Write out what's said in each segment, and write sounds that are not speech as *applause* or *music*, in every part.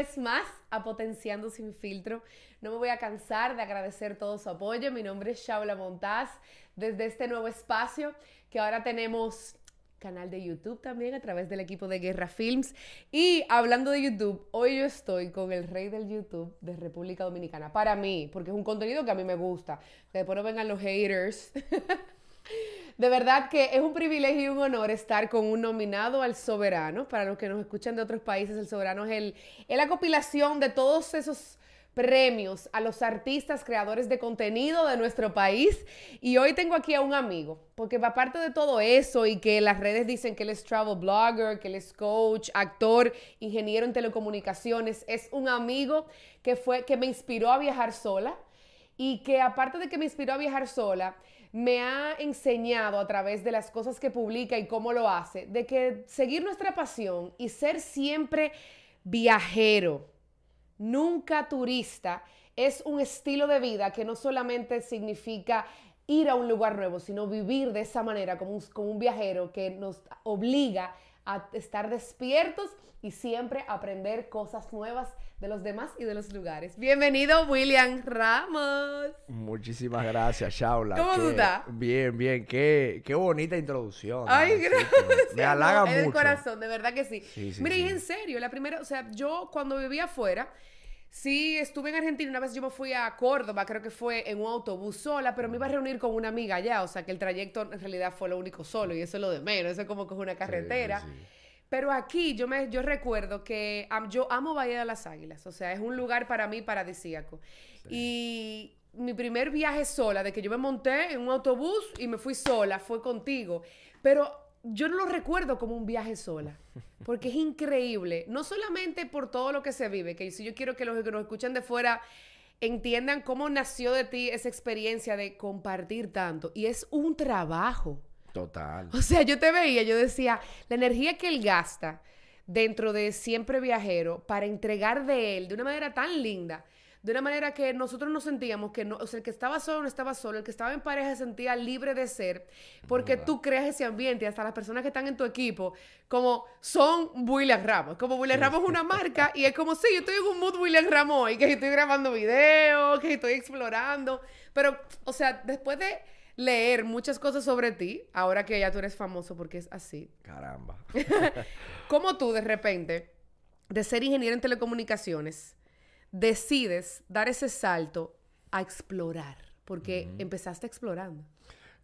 vez más a Potenciando Sin Filtro. No me voy a cansar de agradecer todo su apoyo. Mi nombre es Shaula Montaz desde este nuevo espacio que ahora tenemos canal de YouTube también a través del equipo de Guerra Films. Y hablando de YouTube, hoy yo estoy con el rey del YouTube de República Dominicana. Para mí, porque es un contenido que a mí me gusta. Que después no vengan los haters. *laughs* De verdad que es un privilegio y un honor estar con un nominado al soberano. Para los que nos escuchan de otros países, el soberano es, el, es la compilación de todos esos premios a los artistas creadores de contenido de nuestro país. Y hoy tengo aquí a un amigo, porque aparte de todo eso y que las redes dicen que él es travel blogger, que él es coach, actor, ingeniero en telecomunicaciones, es un amigo que fue que me inspiró a viajar sola y que aparte de que me inspiró a viajar sola, me ha enseñado a través de las cosas que publica y cómo lo hace, de que seguir nuestra pasión y ser siempre viajero, nunca turista, es un estilo de vida que no solamente significa ir a un lugar nuevo, sino vivir de esa manera como un, como un viajero que nos obliga a estar despiertos y siempre aprender cosas nuevas de los demás y de los lugares. Bienvenido, William Ramos. Muchísimas gracias, Shaula. ¿Cómo tú estás? Bien, bien. Qué, qué bonita introducción. Ay, gracias. Me halaga mucho. El corazón, de verdad que sí. Sí, sí, Mira, y en serio, la primera, o sea, yo cuando vivía afuera, sí estuve en Argentina, una vez yo me fui a Córdoba, creo que fue en un autobús sola, pero me iba a reunir con una amiga allá, o sea, que el trayecto en realidad fue lo único solo y eso es lo de menos, eso es como que es una carretera. Sí, sí, sí. Pero aquí yo me yo recuerdo que am- yo amo Bahía de las Águilas, o sea, es un lugar para mí paradisíaco. Y mi primer viaje sola, de que yo me monté en un autobús y me fui sola, fue contigo. Pero yo no lo recuerdo como un viaje sola, porque es increíble, no solamente por todo lo que se vive, que si yo quiero que los que nos escuchan de fuera entiendan cómo nació de ti esa experiencia de compartir tanto, y es un trabajo. Total. O sea, yo te veía, yo decía, la energía que él gasta dentro de Siempre Viajero para entregar de él de una manera tan linda, de una manera que nosotros nos sentíamos que no, o sea, el que estaba solo no estaba solo, el que estaba en pareja se sentía libre de ser, porque tú creas ese ambiente, hasta las personas que están en tu equipo, como son William Ramos, como William Ramos es una marca y es como, sí, yo estoy en un mood William Ramos hoy, que estoy grabando videos, que estoy explorando, pero, o sea, después de leer muchas cosas sobre ti, ahora que ya tú eres famoso porque es así. Caramba. *laughs* *laughs* ¿Cómo tú de repente, de ser ingeniero en telecomunicaciones, decides dar ese salto a explorar? Porque empezaste explorando.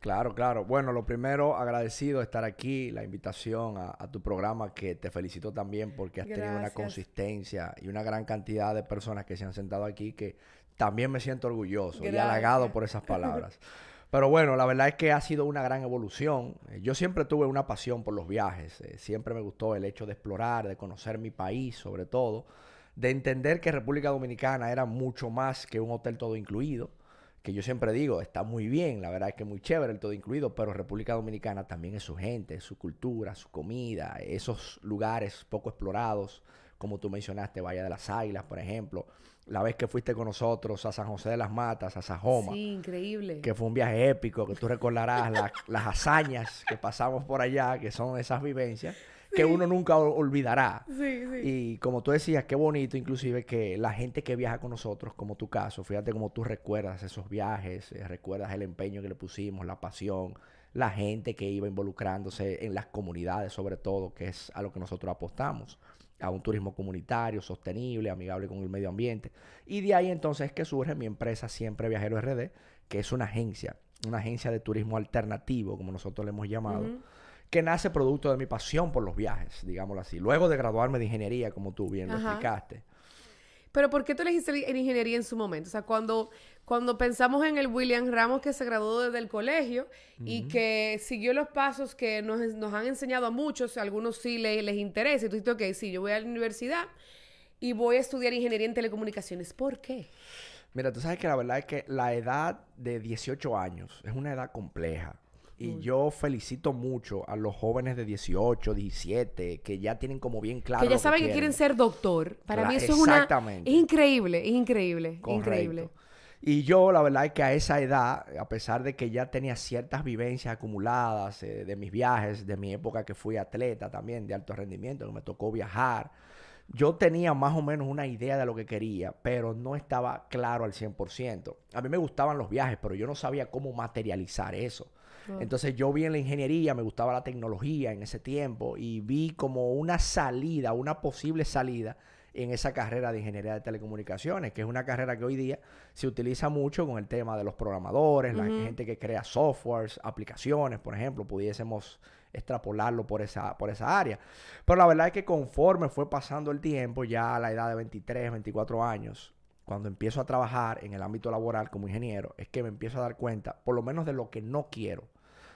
Claro, claro. Bueno, lo primero, agradecido de estar aquí, la invitación a, a tu programa, que te felicito también porque has tenido una consistencia y una gran cantidad de personas que se han sentado aquí que también me siento orgulloso y halagado por esas palabras. *laughs* Pero bueno, la verdad es que ha sido una gran evolución. Eh, Yo siempre tuve una pasión por los viajes. eh, Siempre me gustó el hecho de explorar, de conocer mi país, sobre todo, de entender que República Dominicana era mucho más que un hotel todo incluido que yo siempre digo, está muy bien, la verdad es que muy chévere el todo incluido, pero República Dominicana también es su gente, su cultura, su comida, esos lugares poco explorados, como tú mencionaste, Valle de las Águilas, por ejemplo, la vez que fuiste con nosotros a San José de las Matas, a Sajoma, Sí, increíble. que fue un viaje épico, que tú recordarás la- *laughs* las hazañas que pasamos por allá, que son esas vivencias que uno nunca ol- olvidará. Sí, sí. Y como tú decías, qué bonito inclusive que la gente que viaja con nosotros, como tu caso, fíjate cómo tú recuerdas esos viajes, eh, recuerdas el empeño que le pusimos, la pasión, la gente que iba involucrándose en las comunidades sobre todo, que es a lo que nosotros apostamos, a un turismo comunitario, sostenible, amigable con el medio ambiente. Y de ahí entonces es que surge mi empresa Siempre Viajero RD, que es una agencia, una agencia de turismo alternativo, como nosotros le hemos llamado que nace producto de mi pasión por los viajes, digámoslo así. Luego de graduarme de ingeniería, como tú bien lo explicaste. Pero ¿por qué tú elegiste en ingeniería en su momento? O sea, cuando, cuando pensamos en el William Ramos que se graduó desde el colegio y que siguió los pasos que nos, nos han enseñado a muchos, a algunos sí le- les interesa, y tú dices, ok, sí, yo voy a la universidad y voy a estudiar ingeniería en telecomunicaciones. ¿Por qué? Mira, tú sabes que la verdad es que la edad de 18 años es una edad compleja. Y yo felicito mucho a los jóvenes de 18, 17, que ya tienen como bien claro. que ya saben que quieren ser doctor. Para Cla- mí eso es una... exactamente. Es increíble, es increíble, Correcto. increíble. Y yo, la verdad es que a esa edad, a pesar de que ya tenía ciertas vivencias acumuladas eh, de mis viajes, de mi época que fui atleta también, de alto rendimiento, que me tocó viajar, yo tenía más o menos una idea de lo que quería, pero no estaba claro al 100%. A mí me gustaban los viajes, pero yo no sabía cómo materializar eso. Entonces yo vi en la ingeniería, me gustaba la tecnología en ese tiempo y vi como una salida, una posible salida en esa carrera de ingeniería de telecomunicaciones, que es una carrera que hoy día se utiliza mucho con el tema de los programadores, la gente que crea softwares, aplicaciones, por ejemplo, pudiésemos extrapolarlo por esa, por esa área. Pero la verdad es que conforme fue pasando el tiempo, ya a la edad de 23, 24 años, cuando empiezo a trabajar en el ámbito laboral como ingeniero, es que me empiezo a dar cuenta, por lo menos de lo que no quiero.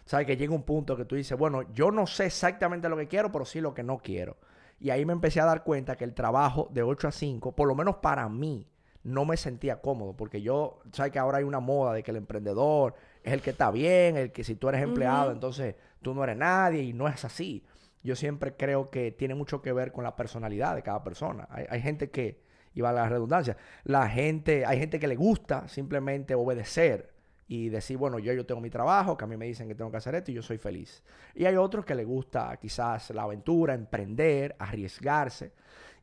¿Sabes? Que llega un punto que tú dices, bueno, yo no sé exactamente lo que quiero, pero sí lo que no quiero. Y ahí me empecé a dar cuenta que el trabajo de 8 a 5, por lo menos para mí, no me sentía cómodo, porque yo, sabes que ahora hay una moda de que el emprendedor es el que está bien, el que si tú eres empleado, entonces tú no eres nadie y no es así. Yo siempre creo que tiene mucho que ver con la personalidad de cada persona. Hay, gente que, y va la redundancia, la gente, hay gente que le gusta simplemente obedecer y decir, bueno, yo, yo tengo mi trabajo, que a mí me dicen que tengo que hacer esto y yo soy feliz. Y hay otros que le gusta quizás la aventura, emprender, arriesgarse.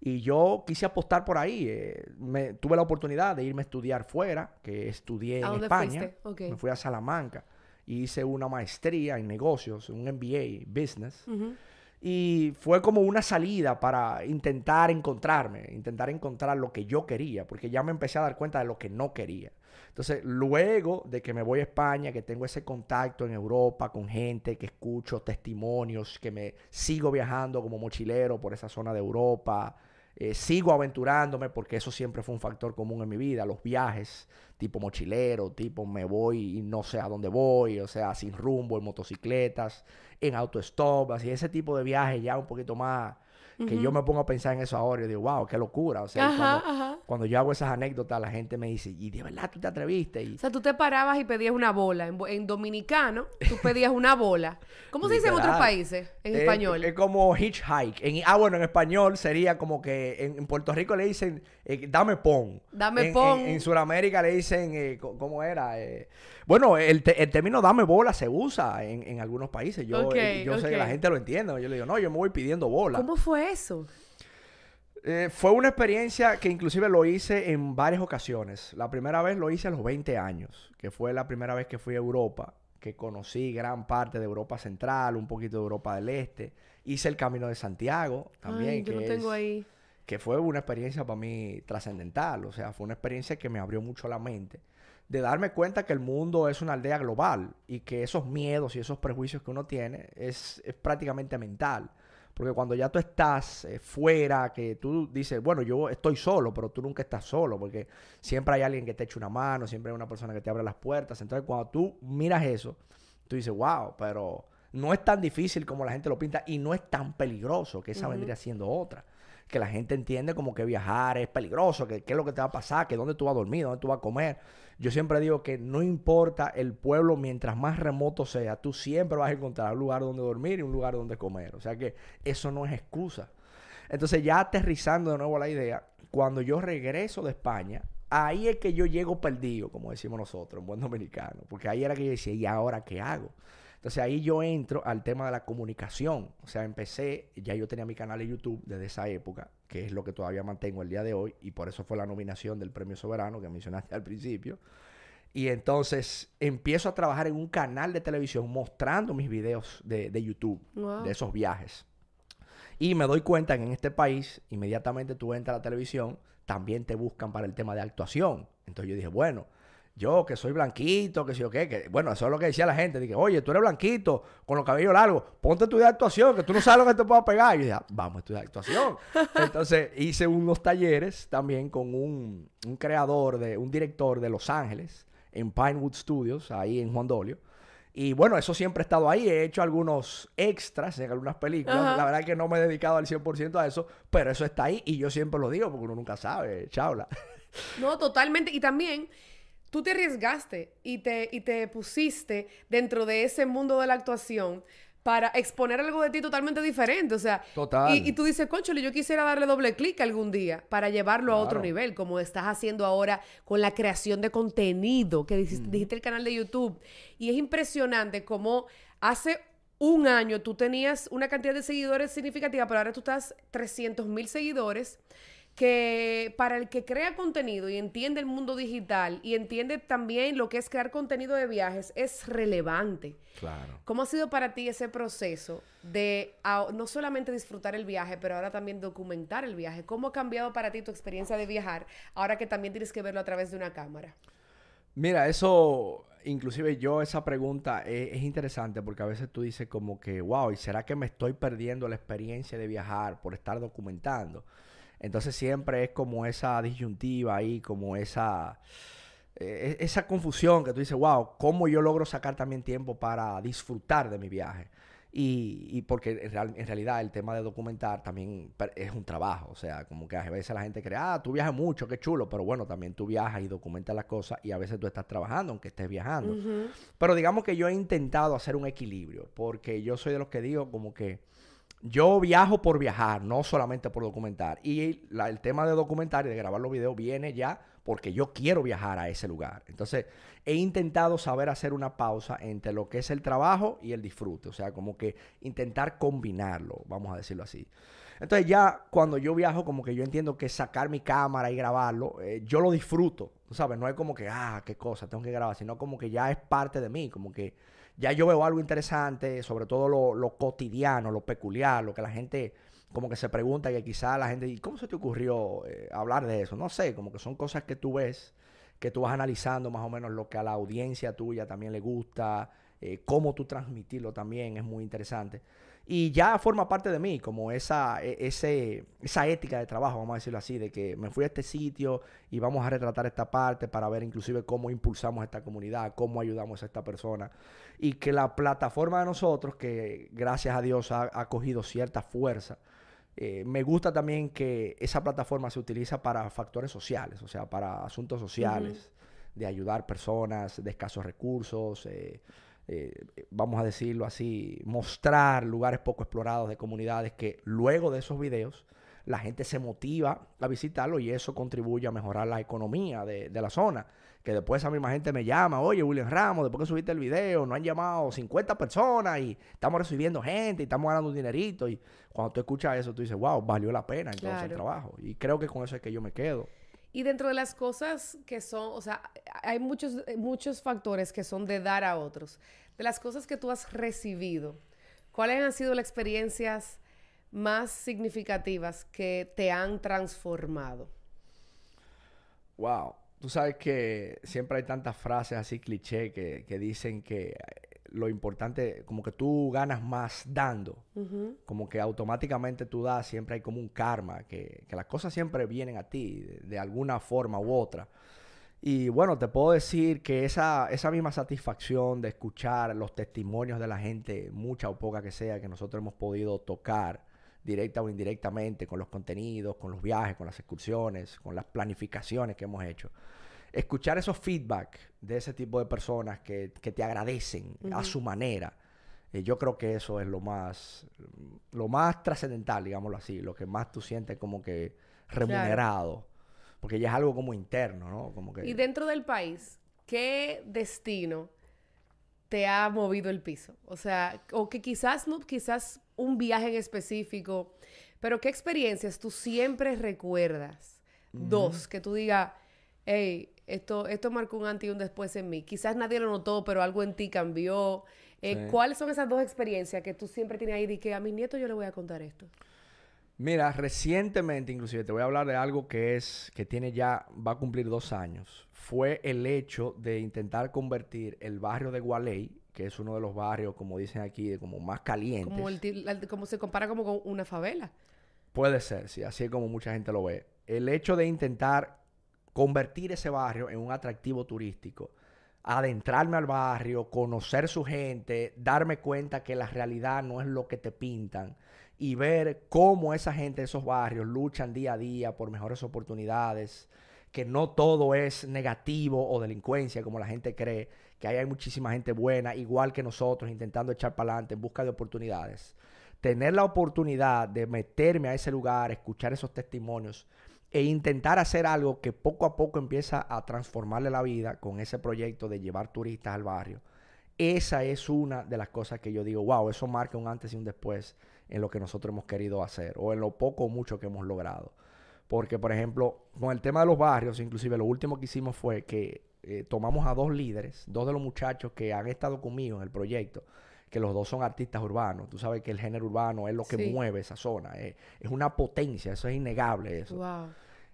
Y yo quise apostar por ahí. Eh, me, tuve la oportunidad de irme a estudiar fuera, que estudié en España. Me fui a Salamanca y hice una maestría en negocios, un MBA, business. Y fue como una salida para intentar encontrarme, intentar encontrar lo que yo quería, porque ya me empecé a dar cuenta de lo que no quería. Entonces, luego de que me voy a España, que tengo ese contacto en Europa con gente, que escucho testimonios, que me sigo viajando como mochilero por esa zona de Europa, eh, sigo aventurándome porque eso siempre fue un factor común en mi vida, los viajes tipo mochilero, tipo me voy y no sé a dónde voy, o sea, sin rumbo, en motocicletas, en autostop, así ese tipo de viajes ya un poquito más que yo me pongo a pensar en eso ahora y digo, wow, qué locura. O sea, cuando, yo hago esas anécdotas, la gente me dice, y de verdad tú te atreviste. Y... O sea, tú te parabas y pedías una bola. En, dominicano, tú *laughs* pedías una bola. ¿Cómo se dice en otros países, en español? Es como hitchhike. En, ah, bueno, en español sería como que en, Puerto Rico le dicen, eh, dame pon. Dame pon. En, Sudamérica le dicen, eh, ¿cómo era? Eh, bueno, el, término dame bola se usa en, algunos países. Yo, yo sé que la gente lo entiende. Yo le digo, no, yo me voy pidiendo bola. ¿Cómo fue eso? Fue una experiencia que inclusive lo hice en varias ocasiones. La primera vez lo hice a los 20 años, que fue la primera vez que fui a Europa, que conocí gran parte de Europa Central, un poquito de Europa del Este. Hice el Camino de Santiago también. que tengo ahí. Que fue una experiencia para mí trascendental. O sea, fue una experiencia que me abrió mucho la mente de darme cuenta que el mundo es una aldea global y que esos miedos y esos prejuicios que uno tiene es, prácticamente mental. Porque cuando ya tú estás eh, fuera, que tú dices, bueno, yo estoy solo, pero tú nunca estás solo, porque siempre hay alguien que te echa una mano, siempre hay una persona que te abre las puertas. Entonces, cuando tú miras eso, tú dices, wow, pero no es tan difícil como la gente lo pinta y no es tan peligroso, que esa vendría siendo otra que la gente entiende como que viajar es peligroso, que qué es lo que te va a pasar, que dónde tú vas a dormir, dónde tú vas a comer. Yo siempre digo que no importa el pueblo, mientras más remoto sea, tú siempre vas a encontrar un lugar donde dormir y un lugar donde comer. O sea que eso no es excusa. Entonces ya aterrizando de nuevo la idea, cuando yo regreso de España, ahí es que yo llego perdido, como decimos nosotros, en buen dominicano, porque ahí era que yo decía, ¿y ahora qué hago? Entonces ahí yo entro al tema de la comunicación. O sea, empecé, ya yo tenía mi canal de YouTube desde esa época, que es lo que todavía mantengo el día de hoy, y por eso fue la nominación del Premio Soberano que mencionaste *laughs* al principio. Y entonces empiezo a trabajar en un canal de televisión mostrando mis videos de, YouTube, de esos viajes. Y me doy cuenta que en este país, inmediatamente tú entras a la televisión, también te buscan para el tema de actuación. Entonces yo dije, bueno, yo que soy blanquito, que sé yo qué, que bueno, eso es lo que decía la gente, dije, oye, tú eres blanquito, con los cabellos largos, ponte a estudiar actuación, que tú no sabes lo que te pueda pegar. Y yo dije, vamos a estudiar actuación. *laughs* Entonces hice unos talleres también con un, creador, de, un director de Los Ángeles, en Pinewood Studios, ahí en Juan Dolio. Y bueno, eso siempre ha estado ahí. He hecho algunos extras en algunas películas. La verdad es que no me he dedicado al 100% a eso, pero eso está ahí y yo siempre lo digo porque uno nunca sabe, chabla. No, totalmente. Y también tú te arriesgaste y te, y te pusiste dentro de ese mundo de la actuación para exponer algo de ti totalmente diferente. O sea, Y, tú dices, conchole, yo quisiera darle doble clic algún día para llevarlo a otro nivel, como estás haciendo ahora con la creación de contenido, que dijiste, dijiste el canal de YouTube. Y es impresionante cómo hace un año tú tenías una cantidad de seguidores significativa, pero ahora tú estás 300 mil seguidores que para el que crea contenido y entiende el mundo digital y entiende también lo que es crear contenido de viajes es relevante. Claro. ¿Cómo ha sido para ti ese proceso de no solamente disfrutar el viaje, pero ahora también documentar el viaje? ¿Cómo ha cambiado para ti tu experiencia de viajar ahora que también tienes que verlo a través de una cámara? Mira, eso, inclusive yo esa pregunta es, es, interesante porque a veces tú dices como que, wow, ¿y será que me estoy perdiendo la experiencia de viajar por estar documentando? Entonces siempre es como esa disyuntiva ahí, como esa, eh, esa confusión que tú dices, wow, ¿cómo yo logro sacar también tiempo para disfrutar de mi viaje? Y, y porque en, realidad el tema de documentar también es un trabajo, o sea, como que a veces la gente cree, ah, tú viajas mucho, qué chulo, pero bueno, también tú viajas y documentas las cosas y a veces tú estás trabajando aunque estés viajando. Pero digamos que yo he intentado hacer un equilibrio, porque yo soy de los que digo como que yo viajo por viajar, no solamente por documentar. Y el tema de documentar y de grabar los videos viene ya porque yo quiero viajar a ese lugar. Entonces, he intentado saber hacer una pausa entre lo que es el trabajo y el disfrute. O sea, como que intentar combinarlo, vamos a decirlo así. Entonces, ya cuando yo viajo, como que yo entiendo que sacar mi cámara y grabarlo, eh, yo lo disfruto. ¿Sabes? No es como que, ah, qué cosa, tengo que grabar, sino como que ya es parte de mí, como que ya yo veo algo interesante, sobre todo lo, cotidiano, lo peculiar, lo que la gente como que se pregunta, que quizá la gente, ¿y cómo se te ocurrió eh, hablar de eso? No sé, como que son cosas que tú ves, que tú vas analizando más o menos lo que a la audiencia tuya también le gusta, eh, cómo tú transmitirlo también es muy interesante. Y ya forma parte de mí, como esa, e, ese, esa ética de trabajo, vamos a decirlo así, de que me fui a este sitio y vamos a retratar esta parte para ver inclusive cómo impulsamos esta comunidad, cómo ayudamos a esta persona. Y que la plataforma de nosotros, que gracias a Dios ha, cogido cierta fuerza, eh, me gusta también que esa plataforma se utiliza para factores sociales, o sea, para asuntos sociales, de ayudar personas de escasos recursos. Eh, eh, vamos a decirlo así, mostrar lugares poco explorados de comunidades que luego de esos videos la gente se motiva a visitarlo y eso contribuye a mejorar la economía de, la zona. Que después esa misma gente me llama, oye William Ramos, después que subiste el video, nos han llamado 50 personas y estamos recibiendo gente y estamos ganando un dinerito. Y cuando tú escuchas eso, tú dices, wow, valió la pena entonces el trabajo. Y creo que con eso es que yo me quedo. Y dentro de las cosas que son, o sea, hay muchos, muchos factores que son de dar a otros. De las cosas que tú has recibido, ¿cuáles han sido las experiencias más significativas que te han transformado? Wow. Tú sabes que siempre hay tantas frases así cliché que, que dicen que lo importante, como que tú ganas más dando, como que automáticamente tú das, siempre hay como un karma, que, las cosas siempre vienen a ti de, alguna forma u otra. Y bueno, te puedo decir que esa, esa misma satisfacción de escuchar los testimonios de la gente, mucha o poca que sea, que nosotros hemos podido tocar directa o indirectamente con los contenidos, con los viajes, con las excursiones, con las planificaciones que hemos hecho escuchar esos feedback de ese tipo de personas que, te agradecen a su manera, eh, yo creo que eso es lo más, lo más trascendental, digámoslo así, lo que más tú sientes como que remunerado, porque ya es algo como interno, ¿no? Como que... Y dentro del país, ¿qué destino te ha movido el piso? O sea, o que quizás no, quizás un viaje en específico, pero ¿qué experiencias tú siempre recuerdas? Dos, que tú digas, hey, esto, esto marcó un antes y un después en mí. Quizás nadie lo notó, pero algo en ti cambió. Eh, ¿Cuáles son esas dos experiencias que tú siempre tienes ahí de que a mis nietos yo les voy a contar esto? Mira, recientemente inclusive te voy a hablar de algo que es, que tiene ya, va a cumplir dos años. Fue el hecho de intentar convertir el barrio de Gualey, que es uno de los barrios, como dicen aquí, como más calientes. Como, el, como se compara como con una favela. Puede ser, sí, así es como mucha gente lo ve. El hecho de intentar convertir ese barrio en un atractivo turístico, adentrarme al barrio, conocer su gente, darme cuenta que la realidad no es lo que te pintan y ver cómo esa gente de esos barrios luchan día a día por mejores oportunidades, que no todo es negativo o delincuencia como la gente cree, que hay muchísima gente buena, igual que nosotros, intentando echar para adelante en busca de oportunidades. Tener la oportunidad de meterme a ese lugar, escuchar esos testimonios, e intentar hacer algo que poco a poco empieza a transformarle la vida con ese proyecto de llevar turistas al barrio. esa es una de las cosas que yo digo, wow, eso marca un antes y un después en lo que nosotros hemos querido hacer o en lo poco o mucho que hemos logrado. Porque, por ejemplo, con el tema de los barrios, inclusive lo último que hicimos fue que eh, tomamos a dos líderes, dos de los muchachos que han estado conmigo en el proyecto, que los dos son artistas urbanos. Tú sabes que el género urbano es lo que mueve esa zona. Es, una potencia, eso es innegable eso.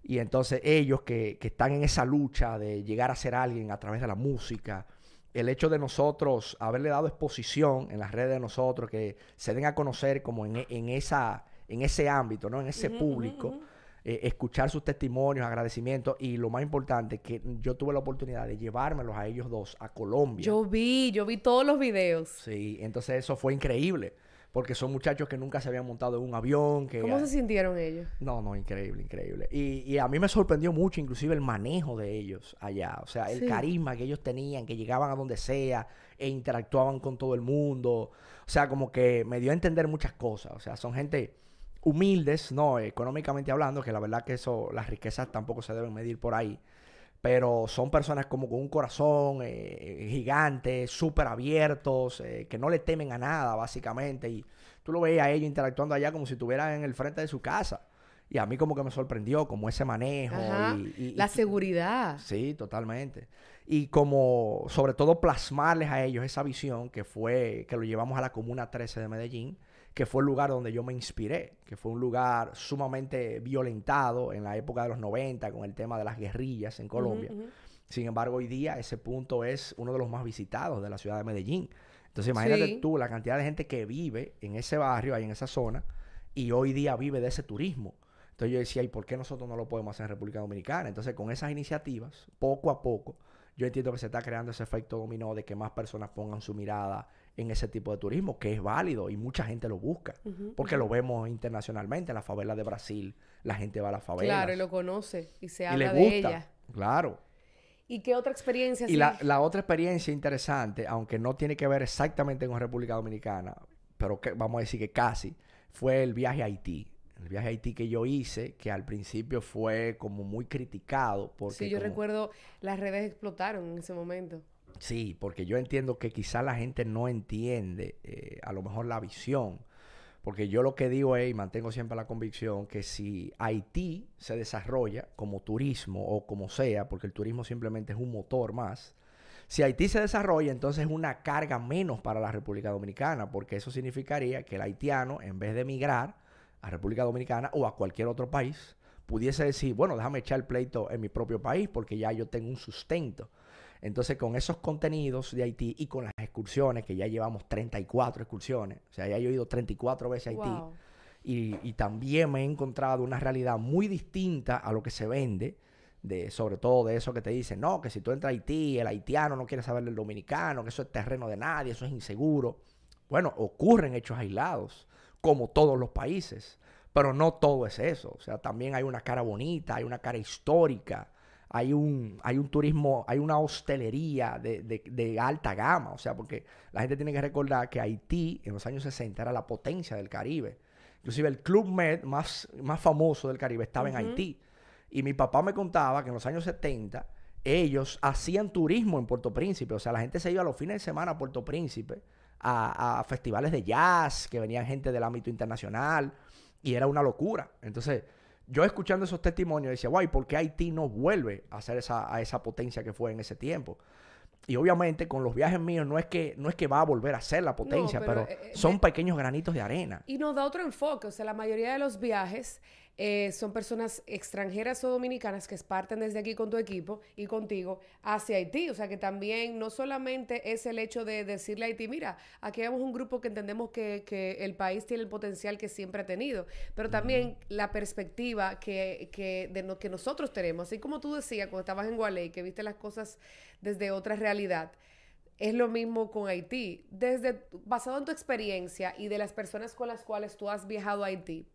Y entonces ellos que, que, están en esa lucha de llegar a ser alguien a través de la música, el hecho de nosotros haberle dado exposición en las redes de nosotros, que se den a conocer como en, en esa, en ese ámbito, ¿no? En ese público. Eh, escuchar sus testimonios, agradecimientos y lo más importante, que yo tuve la oportunidad de llevármelos a ellos dos a Colombia. Yo vi, yo vi todos los videos. Sí, entonces eso fue increíble. Porque son muchachos que nunca se habían montado en un avión. Que, ¿Cómo se sintieron ellos? No, no, increíble, increíble. Y, y, a mí me sorprendió mucho, inclusive, el manejo de ellos allá. O sea, el carisma que ellos tenían, que llegaban a donde sea e interactuaban con todo el mundo. O sea, como que me dio a entender muchas cosas. O sea, son gente humildes, ¿no? Económicamente hablando, que la verdad que eso, las riquezas tampoco se deben medir por ahí. Pero son personas como con un corazón eh, gigante, súper abiertos, eh, que no le temen a nada, básicamente. Y tú lo veías a ellos interactuando allá como si estuvieran en el frente de su casa. Y a mí como que me sorprendió, como ese manejo. Y, la seguridad. Sí, totalmente. Y como, sobre todo, plasmarles a ellos esa visión que fue, que lo llevamos a la Comuna 13 de Medellín que fue el lugar donde yo me inspiré, que fue un lugar sumamente violentado en la época de los 90 con el tema de las guerrillas en Colombia. Sin embargo, hoy día ese punto es uno de los más visitados de la ciudad de Medellín. Entonces, imagínate tú la cantidad de gente que vive en ese barrio, ahí en esa zona, y hoy día vive de ese turismo. Entonces yo decía, ¿y por qué nosotros no lo podemos hacer en República Dominicana? Entonces, con esas iniciativas, poco a poco, yo entiendo que se está creando ese efecto dominó de que más personas pongan su mirada en ese tipo de turismo, que es válido y mucha gente lo busca, porque lo vemos internacionalmente, en la favela de Brasil, la gente va a la favela. Claro, y lo conoce y se habla de ella. Claro. ¿Y qué otra experiencia? Y la, la, otra experiencia interesante, aunque no tiene que ver exactamente con República Dominicana, pero que, vamos a decir que casi, fue el viaje a Haití. El viaje a Haití que yo hice, que al principio fue como muy criticado. Porque sí, yo recuerdo las redes explotaron en ese momento. Sí, porque yo entiendo que quizá la gente no entiende eh, a lo mejor la visión. Porque yo lo que digo es, y mantengo siempre la convicción, que si Haití se desarrolla como turismo o como sea, porque el turismo simplemente es un motor más, si Haití se desarrolla, entonces es una carga menos para la República Dominicana, porque eso significaría que el haitiano, en vez de emigrar a República Dominicana o a cualquier otro país, pudiese decir, bueno, déjame echar el pleito en mi propio país porque ya yo tengo un sustento. Entonces, con esos contenidos de Haití y con las excursiones, que ya llevamos 34 excursiones, o sea, ya he ido 34 veces a Haití, y, también me he encontrado una realidad muy distinta a lo que se vende, de, sobre todo de eso que te dicen, no, que si tú entras a Haití, el haitiano no quiere saber del dominicano, que eso es terreno de nadie, eso es inseguro. Bueno, ocurren hechos aislados, como todos los países, pero no todo es eso. O sea, también hay una cara bonita, hay una cara histórica, hay un, hay un turismo, hay una hostelería de, alta gama, o sea, porque la gente tiene que recordar que Haití en los años 60 era la potencia del Caribe. Inclusive el Club Med más, más famoso del Caribe estaba en Haití. Y mi papá me contaba que en los años 70 ellos hacían turismo en Puerto Príncipe, o sea, la gente se iba a los fines de semana a Puerto Príncipe a, a festivales de jazz, que venían gente del ámbito internacional, y era una locura. Entonces, yo escuchando esos testimonios decía, guay, ¿por qué Haití no vuelve a ser esa, a esa potencia que fue en ese tiempo? Y obviamente con los viajes míos no es que, no es que va a volver a ser la potencia, pero, eh, eh, son pequeños granitos de arena. Y nos da otro enfoque, o sea, la mayoría de los viajes eh, son personas extranjeras o dominicanas que parten desde aquí con tu equipo y contigo hacia Haití. O sea que también no solamente es el hecho de decirle a Haití, mira, aquí vemos un grupo que entendemos que, el país tiene el potencial que siempre ha tenido, pero también la perspectiva que, que, de lo que nosotros tenemos. Así como tú decías cuando estabas en Gualey, que viste las cosas desde otra realidad. Es lo mismo con Haití. Desde, basado en tu experiencia y de las personas con las cuales tú has viajado a Haití,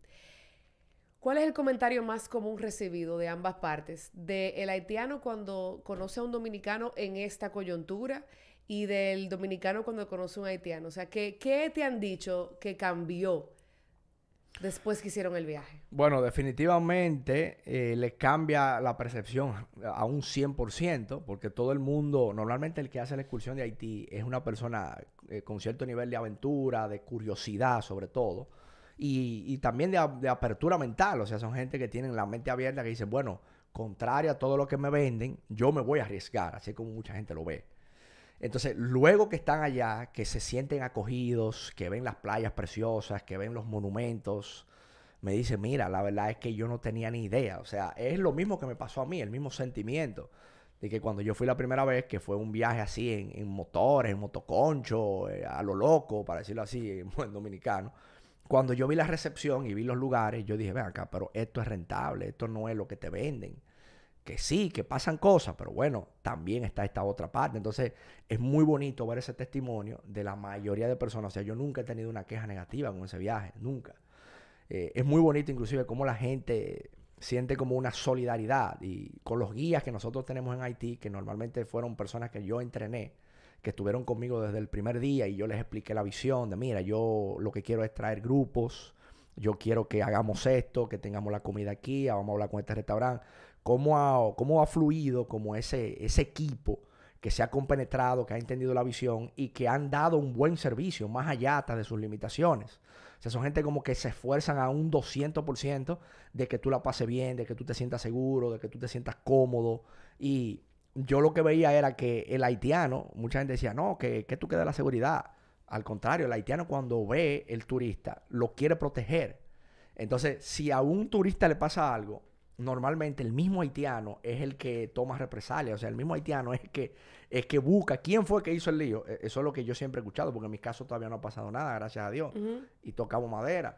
¿Cuál es el comentario más común recibido de ambas partes? De el haitiano cuando conoce a un dominicano en esta coyuntura y del dominicano cuando conoce a un haitiano. O sea, ¿qué, qué te han dicho que cambió después que hicieron el viaje? Bueno, definitivamente eh, le cambia la percepción a un 100%, porque todo el mundo, normalmente el que hace la excursión de Haití es una persona eh, con cierto nivel de aventura, de curiosidad sobre todo, y, también de, apertura mental, o sea, son gente que tienen la mente abierta que dicen, bueno, contrario a todo lo que me venden, yo me voy a arriesgar, así como mucha gente lo ve. Entonces, luego que están allá, que se sienten acogidos, que ven las playas preciosas, que ven los monumentos, me dicen, mira, la verdad es que yo no tenía ni idea. O sea, es lo mismo que me pasó a mí, el mismo sentimiento. De que cuando yo fui la primera vez, que fue un viaje así en, motores, en motoconcho, eh, a lo loco, para decirlo así, *laughs* en buen dominicano. Cuando yo vi la recepción y vi los lugares, yo dije, ven acá, pero esto es rentable, esto no es lo que te venden que sí, que pasan cosas, pero bueno, también está esta otra parte. Entonces, es muy bonito ver ese testimonio de la mayoría de personas. O sea, yo nunca he tenido una queja negativa con ese viaje, nunca. Eh, es muy bonito inclusive cómo la gente siente como una solidaridad y con los guías que nosotros tenemos en Haití, que normalmente fueron personas que yo entrené, que estuvieron conmigo desde el primer día y yo les expliqué la visión de, mira, yo lo que quiero es traer grupos, yo quiero que hagamos esto, que tengamos la comida aquí, vamos a hablar con este restaurante cómo ha, cómo ha fluido como ese, ese equipo que se ha compenetrado, que ha entendido la visión y que han dado un buen servicio más allá de sus limitaciones. O sea, son gente como que se esfuerzan a un 200% de que tú la pases bien, de que tú te sientas seguro, de que tú te sientas cómodo. Y yo lo que veía era que el haitiano, mucha gente decía, no, que, que tú quedas la seguridad. Al contrario, el haitiano cuando ve el turista, lo quiere proteger. Entonces, si a un turista le pasa algo, normalmente el mismo haitiano es el que toma represalias. O sea, el mismo haitiano es el que, es que busca quién fue que hizo el lío. E, eso es lo que yo siempre he escuchado, porque en mi caso todavía no ha pasado nada, gracias a Dios. Y tocamos madera.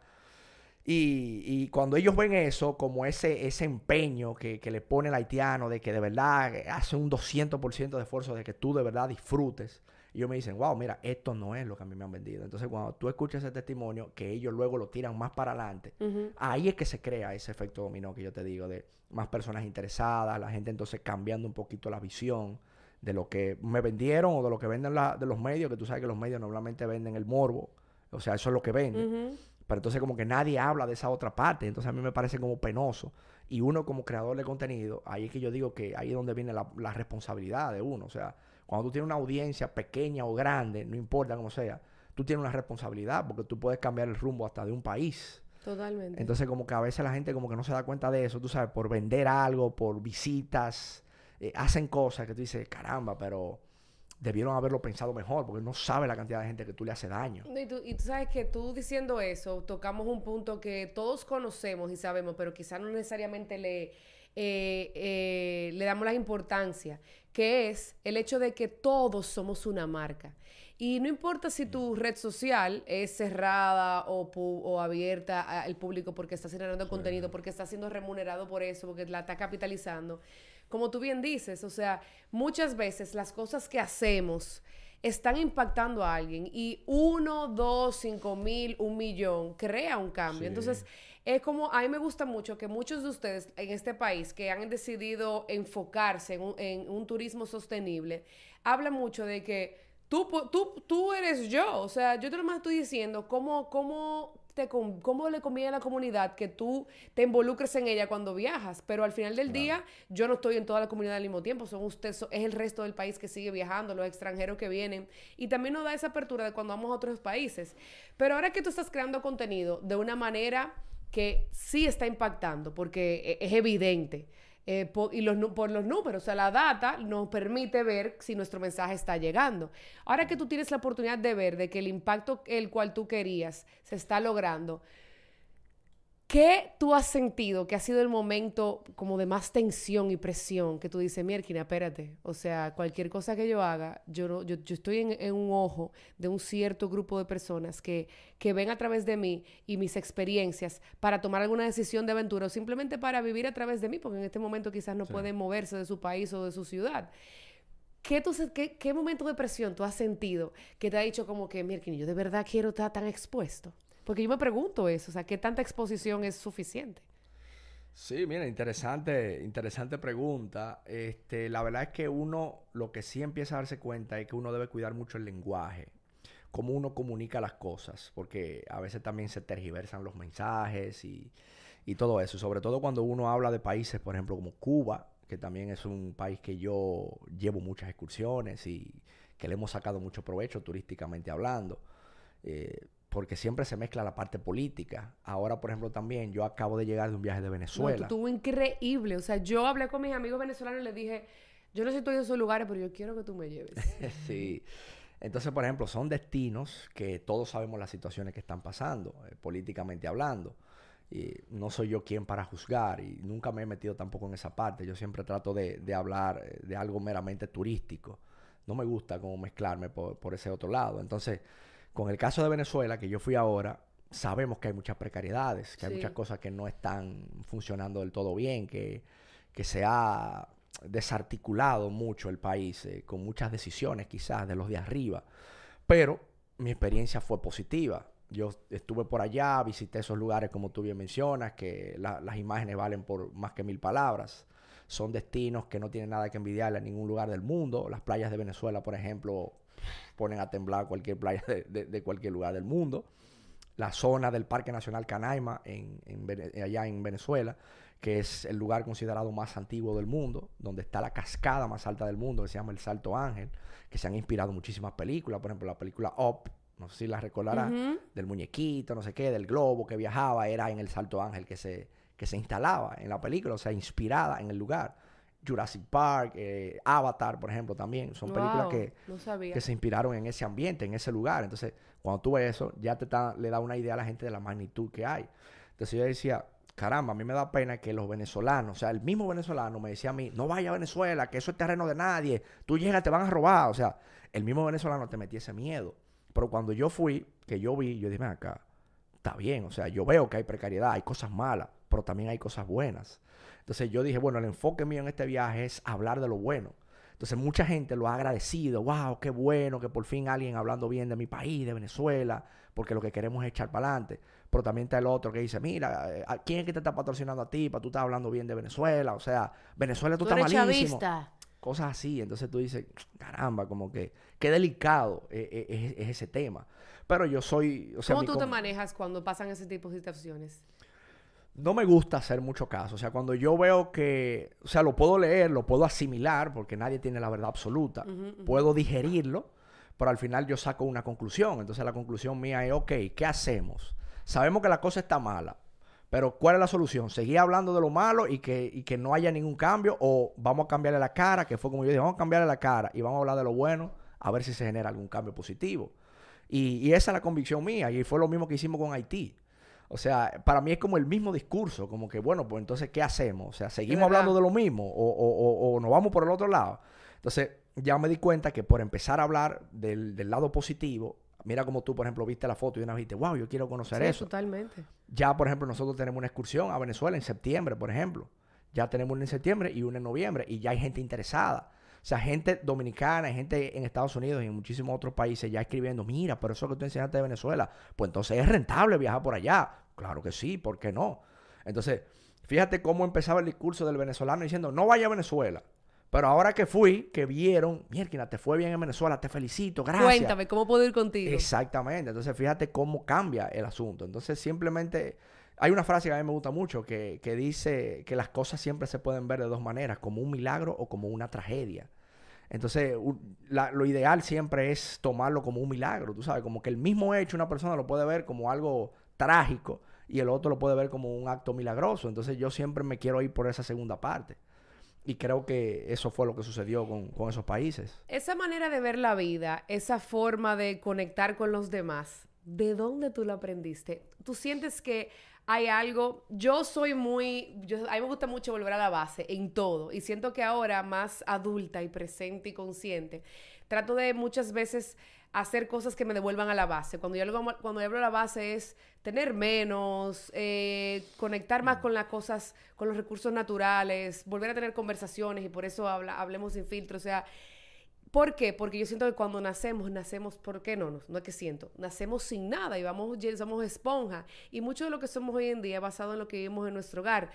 Y, y, cuando ellos ven eso, como ese, ese empeño que, que, le pone el haitiano de que de verdad hace un 200% de esfuerzo de que tú de verdad disfrutes, ellos me dicen, wow, mira, esto no es lo que a mí me han vendido. Entonces, cuando tú escuchas ese testimonio, que ellos luego lo tiran más para adelante, ahí es que se crea ese efecto dominó que yo te digo, de más personas interesadas, la gente entonces cambiando un poquito la visión de lo que me vendieron o de lo que venden de los medios, que tú sabes que los medios normalmente venden el morbo, o sea, eso es lo que venden. Pero entonces como que nadie habla de esa otra parte, entonces a mí me parece como penoso. Y uno como creador de contenido, ahí es que yo digo que ahí es donde viene la, la responsabilidad de uno, o sea, cuando tú tienes una audiencia pequeña o grande, no importa cómo sea, tú tienes una responsabilidad porque tú puedes cambiar el rumbo hasta de un país. Totalmente. Entonces como que a veces la gente como que no se da cuenta de eso, tú sabes, por vender algo, por visitas, eh, hacen cosas que tú dices, caramba, pero debieron haberlo pensado mejor porque no sabe la cantidad de gente que tú le hace daño. Y tú, y tú sabes que tú diciendo eso, tocamos un punto que todos conocemos y sabemos, pero quizás no necesariamente le eh, eh, le damos la importancia, que es el hecho de que todos somos una marca. Y no importa si tu red social es cerrada o, abierta al público porque estás generando contenido, porque estás siendo remunerado por eso, porque la está capitalizando. Como tú bien dices, o sea, muchas veces las cosas que hacemos están impactando a alguien y uno, dos, cinco mil, un millón crea un cambio. Entonces, es como, a mí me gusta mucho que muchos de ustedes en este país que han decidido enfocarse en un, turismo sostenible, hablan mucho de que tú, tú, tú eres yo. O sea, yo te lo más estoy diciendo cómo, cómo, te, cómo le conviene a la comunidad que tú te involucres en ella cuando viajas. Pero al final del día, yo no estoy en toda la comunidad al mismo tiempo. Son ustedes, es el resto del país que sigue viajando, los extranjeros que vienen. Y también nos da esa apertura de cuando vamos a otros países. Pero ahora que tú estás creando contenido de una manera que sí está impactando, porque e, es evidente. Eh, por, y los, por los números, o sea, la data nos permite ver si nuestro mensaje está llegando. Ahora que tú tienes la oportunidad de ver de que el impacto el cual tú querías se está logrando, ¿Qué tú has sentido que ha sido el momento como de más tensión y presión que tú dices, Mierkina, espérate, o sea, cualquier cosa que yo haga, yo, yo, estoy en, un ojo de un cierto grupo de personas que, que ven a través de mí y mis experiencias para tomar alguna decisión de aventura o simplemente para vivir a través de mí, porque en este momento quizás no pueden moverse de su país o de su ciudad. ¿Qué, tú, qué, ¿Qué momento de presión tú has sentido que te ha dicho como que, Mierkina, yo de verdad quiero estar tan expuesto? Porque yo me pregunto eso, o sea, ¿qué tanta exposición es suficiente? Sí, mira, interesante, interesante pregunta. Este, la verdad es que uno, lo que sí empieza a darse cuenta es que uno debe cuidar mucho el lenguaje. cómo uno comunica las cosas, porque a veces también se tergiversan los mensajes y, y todo eso, sobre todo cuando uno habla de países, por ejemplo, como Cuba, que también es un país que yo llevo muchas excursiones y que le hemos sacado mucho provecho turísticamente hablando. Eh, porque siempre se mezcla la parte política. Ahora, por ejemplo, también yo acabo de llegar de un viaje de Venezuela. No, estuvo increíble. O sea, yo hablé con mis amigos venezolanos y les dije, yo no sé todos esos lugares, pero yo quiero que tú me lleves. *laughs* sí. Entonces, por ejemplo, son destinos que todos sabemos las situaciones que están pasando, eh, políticamente hablando. Y no soy yo quien para juzgar y nunca me he metido tampoco en esa parte. Yo siempre trato de, de hablar eh, de algo meramente turístico. No me gusta como mezclarme por, por ese otro lado. Entonces, con el caso de Venezuela, que yo fui ahora, sabemos que hay muchas precariedades, que hay muchas cosas que no están funcionando del todo bien, que, que se ha desarticulado mucho el país, eh, con muchas decisiones quizás de los de arriba. Pero mi experiencia fue positiva. Yo estuve por allá, visité esos lugares como tú bien mencionas, que las imágenes valen por más que mil palabras. Son destinos que no tienen nada que envidiarle a ningún lugar del mundo. Las playas de Venezuela, por ejemplo, ponen a temblar cualquier playa de, cualquier lugar del mundo. La zona del Parque Nacional Canaima, en, allá en Venezuela, que es el lugar considerado más antiguo del mundo, donde está la cascada más alta del mundo, que se llama el Salto Ángel, que se han inspirado muchísimas películas, por ejemplo, la película Up, no sé si la recordarán, del muñequito, no sé qué, del globo que viajaba, era en el Salto Ángel que se, que se instalaba en la película, o sea, inspirada en el lugar. Jurassic Park, eh, Avatar, por ejemplo, también. Son películas que, que se inspiraron en ese ambiente, en ese lugar. Entonces, cuando tú ves eso, ya te le da una idea a la gente de la magnitud que hay. Entonces yo decía, caramba, a mí me da pena que los venezolanos, o sea, el mismo venezolano me decía a mí, no vaya a Venezuela, que eso es terreno de nadie, tú llegas, te van a robar. O sea, el mismo venezolano te metía ese miedo. Pero cuando yo fui, que yo vi, yo dije, acá, está bien, o sea, yo veo que hay precariedad, hay cosas malas, pero también hay cosas buenas. Entonces yo dije, bueno, el enfoque mío en este viaje es hablar de lo bueno. Entonces mucha gente lo ha agradecido, wow, qué bueno que por fin alguien hablando bien de mi país, de Venezuela, porque lo que queremos es echar para adelante. Pero también está el otro que dice, mira, eh, ¿quién es que te está patrocinando a ti para tú estás hablando bien de Venezuela? O sea, Venezuela tú, estás malísimo. Cosas así. Entonces tú dices, caramba, como que qué delicado eh, eh, es, ese tema. Pero yo soy... O sea, ¿Cómo tú te manejas cuando pasan ese tipo de situaciones? No me gusta hacer mucho caso. O sea, cuando yo veo que, o sea, lo puedo leer, lo puedo asimilar, porque nadie tiene la verdad absoluta, puedo digerirlo, pero al final yo saco una conclusión. Entonces la conclusión mía es, ok, ¿qué hacemos? Sabemos que la cosa está mala, pero ¿cuál es la solución? ¿Seguir hablando de lo malo y que, y que no haya ningún cambio? ¿O vamos a cambiarle la cara? Que fue como yo dije, vamos a cambiarle la cara y vamos a hablar de lo bueno, a ver si se genera algún cambio positivo. Y, y esa es la convicción mía, y fue lo mismo que hicimos con Haití. O sea, para mí es como el mismo discurso, como que, bueno, pues entonces, ¿qué hacemos? O sea, ¿seguimos hablando de lo mismo o, o, o, nos vamos por el otro lado? Entonces, ya me di cuenta que por empezar a hablar del, del lado positivo, mira como tú, por ejemplo, viste la foto y una vez dijiste, wow, yo quiero conocer eso. totalmente. Ya, por ejemplo, nosotros tenemos una excursión a Venezuela en septiembre, por ejemplo. Ya tenemos una en septiembre y una en noviembre y ya hay gente interesada. O sea, gente dominicana, gente en Estados Unidos y en muchísimos otros países ya escribiendo, mira, pero eso que tú enseñaste de Venezuela, pues entonces es rentable viajar por allá. Claro que sí, ¿por qué no? Entonces, fíjate cómo empezaba el discurso del venezolano diciendo, no vaya a Venezuela. Pero ahora que fui, que vieron, mierda, te fue bien en Venezuela, te felicito, gracias. Cuéntame, ¿cómo puedo ir contigo? Exactamente. Entonces, fíjate cómo cambia el asunto. Entonces, simplemente, hay una frase que a mí me gusta mucho que, que dice que las cosas siempre se pueden ver de dos maneras, como un milagro o como una tragedia. Entonces, lo ideal siempre es tomarlo como un milagro, tú sabes, como que el mismo hecho una persona lo puede ver como algo trágico y el otro lo puede ver como un acto milagroso. Entonces, yo siempre me quiero ir por esa segunda parte. Y creo que eso fue lo que sucedió con, con esos países. Esa manera de ver la vida, esa forma de conectar con los demás, ¿de dónde tú lo aprendiste? ¿Tú sientes que hay algo, yo soy muy, yo, a mí me gusta mucho volver a la base en todo y siento que ahora más adulta y presente y consciente, trato de muchas veces hacer cosas que me devuelvan a la base. Cuando yo, hablo, cuando hablo de la base es tener menos, eh, conectar más con las cosas, con los recursos naturales, volver a tener conversaciones y por eso habla, hablemos sin filtro. O sea, ¿Por qué? Porque yo siento que cuando nacemos, nacemos, ¿por qué no? No es que siento, nacemos sin nada y vamos, somos esponja. Y mucho de lo que somos hoy en día es basado en lo que vivimos en nuestro hogar.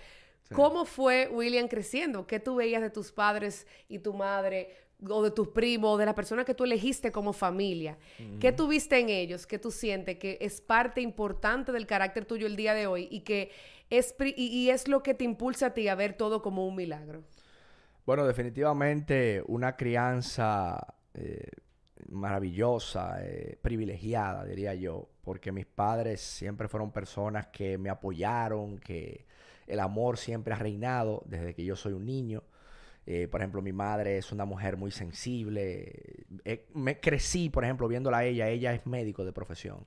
¿Cómo fue William creciendo? ¿Qué tú veías de tus padres y tu madre? O de tus primos, o de las personas que tú elegiste como familia. ¿Qué tuviste en ellos que tú sientes que es parte importante del carácter tuyo el día de hoy y que es, y, es lo que te impulsa a ti a ver todo como un milagro? Bueno, definitivamente una crianza eh, maravillosa, eh, privilegiada, diría yo, porque mis padres siempre fueron personas que me apoyaron, que el amor siempre ha reinado desde que yo soy un niño. Eh, por ejemplo, mi madre es una mujer muy sensible. Eh, me crecí, por ejemplo, viéndola a ella. Ella es médico de profesión.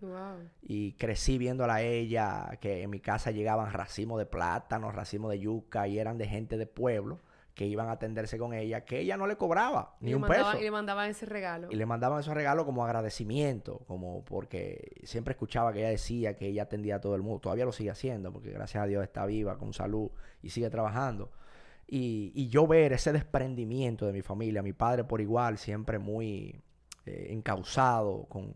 Y crecí viéndola a ella, que en mi casa llegaban racimos de plátano, racimos de yuca, y eran de gente de pueblo que iban a atenderse con ella, que ella no le cobraba ni un peso. Y le mandaban ese regalo. Y le mandaban esos regalos como agradecimiento, como porque siempre escuchaba que ella decía que ella atendía a todo el mundo. Todavía lo sigue haciendo, porque gracias a Dios está viva, con salud y sigue trabajando. Y, yo ver ese desprendimiento de mi familia, mi padre por igual, siempre muy eh, encausado con,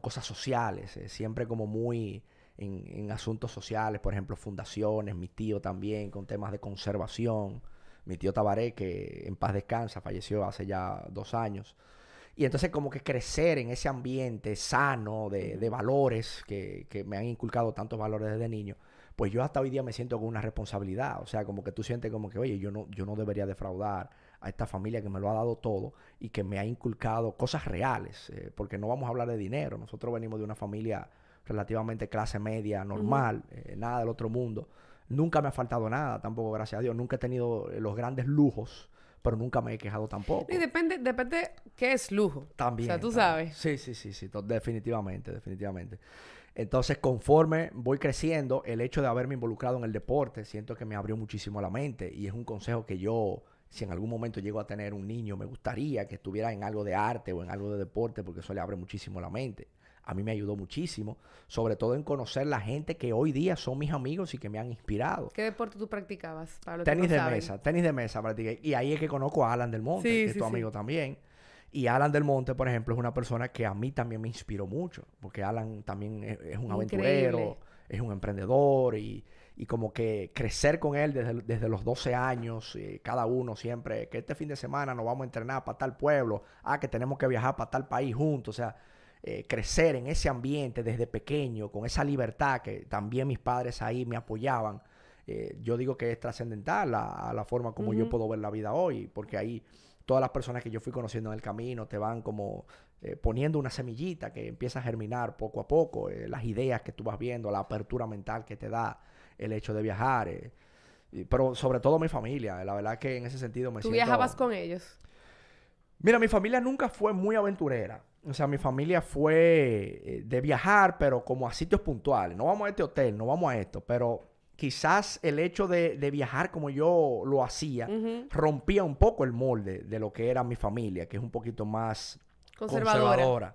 cosas sociales, eh, siempre como muy en, asuntos sociales, por ejemplo, fundaciones, mi tío también con temas de conservación, mi tío Tabaré, que en paz descansa, falleció hace ya dos años. Y entonces como que crecer en ese ambiente sano de, valores que, que, me han inculcado tantos valores desde niño, pues yo hasta hoy día me siento con una responsabilidad. O sea, como que tú sientes como que, oye, yo no, yo no debería defraudar a esta familia que me lo ha dado todo y que me ha inculcado cosas reales, eh, porque no vamos a hablar de dinero. Nosotros venimos de una familia relativamente clase media, normal, eh, nada del otro mundo. Nunca me ha faltado nada, tampoco, gracias a Dios. Nunca he tenido eh, los grandes lujos, pero nunca me he quejado tampoco. Y depende, depende qué es lujo. También. O sea, tú sabes. Sí, sí, sí, sí, definitivamente, definitivamente. Entonces, conforme voy creciendo, el hecho de haberme involucrado en el deporte, siento que me abrió muchísimo la mente y es un consejo que yo, si en algún momento llego a tener un niño, me gustaría que estuviera en algo de arte o en algo de deporte porque eso le abre muchísimo la mente. A mí me ayudó muchísimo, sobre todo en conocer la gente que hoy día son mis amigos y que me han inspirado. ¿Qué deporte tú practicabas? tenis de mesa, tenis de mesa practiqué. Y ahí es que conozco a Alan del Monte, que es tu amigo también. Y Alan del Monte, por ejemplo, es una persona que a mí también me inspiró mucho, porque Alan también es, un aventurero, es un emprendedor y, como que crecer con él desde, los 12 años, eh, cada uno siempre, que este fin de semana nos vamos a entrenar para tal pueblo, ah, que tenemos que viajar para tal país juntos, o sea, eh, crecer en ese ambiente desde pequeño, con esa libertad que también mis padres ahí me apoyaban, eh, yo digo que es trascendental a, la forma como yo puedo ver la vida hoy, porque ahí todas las personas que yo fui conociendo en el camino te van como eh, poniendo una semillita que empieza a germinar poco a poco, eh, las ideas que tú vas viendo, la apertura mental que te da el hecho de viajar. Eh, pero sobre todo mi familia, la verdad que en ese sentido me ¿Tú viajabas con ellos? Mira, mi familia nunca fue muy aventurera. O sea, mi familia fue de viajar, pero como a sitios puntuales. No vamos a este hotel, no vamos a esto, pero quizás el hecho de, viajar como yo lo hacía rompía un poco el molde de lo que era mi familia, que es un poquito más conservadora.